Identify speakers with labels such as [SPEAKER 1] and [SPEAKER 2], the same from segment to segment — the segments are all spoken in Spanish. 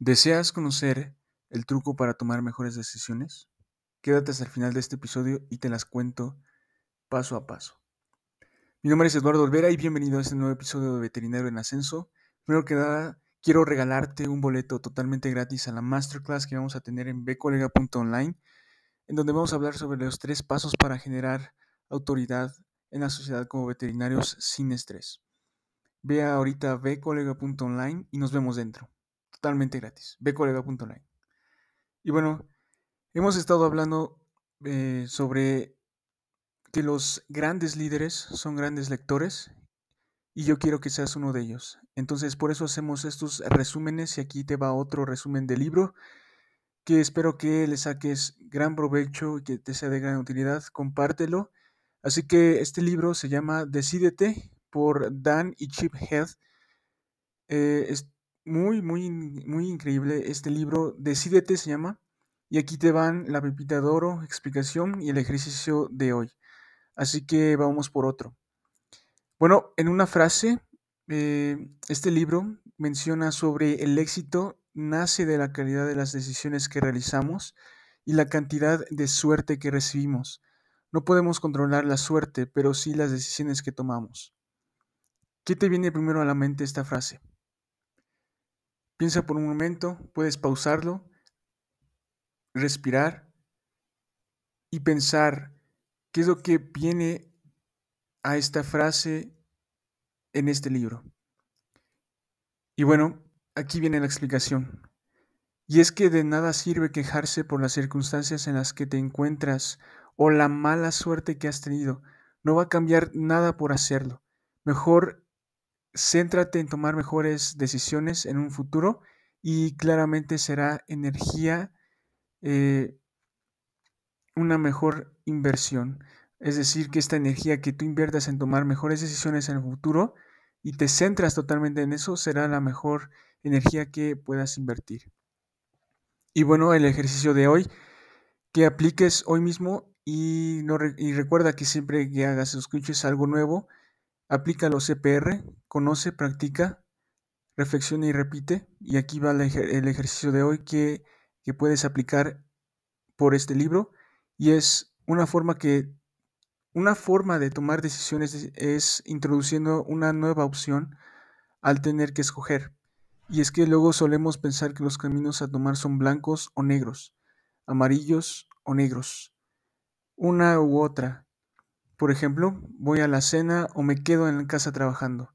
[SPEAKER 1] ¿Deseas conocer el truco para tomar mejores decisiones? Quédate hasta el final de este episodio y te las cuento paso a paso. Mi nombre es Eduardo Olvera y bienvenido a este nuevo episodio de Veterinario en Ascenso. Primero que nada, quiero regalarte un boleto totalmente gratis a la masterclass que vamos a tener en bcolega.online, en donde vamos a hablar sobre los tres pasos para generar autoridad en la sociedad como veterinarios sin estrés. Ve ahorita a bcolega.online y nos vemos dentro totalmente gratis. Bcolega.online. Y bueno, hemos estado hablando eh, sobre que los grandes líderes son grandes lectores y yo quiero que seas uno de ellos. Entonces, por eso hacemos estos resúmenes y aquí te va otro resumen del libro que espero que le saques gran provecho y que te sea de gran utilidad. Compártelo. Así que este libro se llama Decídete por Dan y Chip Heath. Eh, muy, muy, muy increíble este libro. Decídete se llama. Y aquí te van la pepita de oro, explicación y el ejercicio de hoy. Así que vamos por otro. Bueno, en una frase, eh, este libro menciona sobre el éxito nace de la calidad de las decisiones que realizamos y la cantidad de suerte que recibimos. No podemos controlar la suerte, pero sí las decisiones que tomamos. ¿Qué te viene primero a la mente esta frase? Piensa por un momento, puedes pausarlo, respirar y pensar qué es lo que viene a esta frase en este libro. Y bueno, aquí viene la explicación. Y es que de nada sirve quejarse por las circunstancias en las que te encuentras o la mala suerte que has tenido. No va a cambiar nada por hacerlo. Mejor céntrate en tomar mejores decisiones en un futuro y claramente será energía eh, una mejor inversión. Es decir, que esta energía que tú inviertas en tomar mejores decisiones en el futuro y te centras totalmente en eso, será la mejor energía que puedas invertir. Y bueno, el ejercicio de hoy, que apliques hoy mismo y, no, y recuerda que siempre que hagas escuches algo nuevo, Aplica los CPR, conoce, practica, reflexiona y repite. Y aquí va el ejercicio de hoy que, puedes aplicar por este libro. Y es una forma que una forma de tomar decisiones es introduciendo una nueva opción al tener que escoger. Y es que luego solemos pensar que los caminos a tomar son blancos o negros, amarillos o negros, una u otra. Por ejemplo, voy a la cena o me quedo en casa trabajando.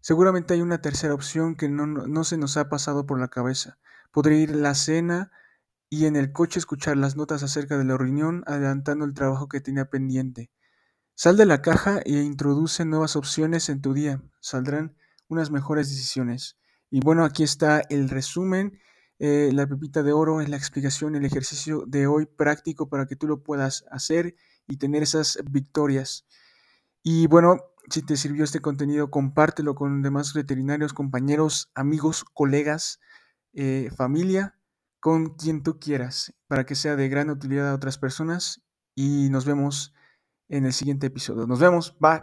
[SPEAKER 1] Seguramente hay una tercera opción que no, se nos ha pasado por la cabeza. Podría ir a la cena y en el coche escuchar las notas acerca de la reunión, adelantando el trabajo que tenía pendiente. Sal de la caja e introduce nuevas opciones en tu día. Saldrán unas mejores decisiones. Y bueno, aquí está el resumen. Eh, la pepita de oro es la explicación, el ejercicio de hoy práctico para que tú lo puedas hacer y tener esas victorias. Y bueno, si te sirvió este contenido, compártelo con demás veterinarios, compañeros, amigos, colegas, eh, familia, con quien tú quieras, para que sea de gran utilidad a otras personas. Y nos vemos en el siguiente episodio. Nos vemos, bye.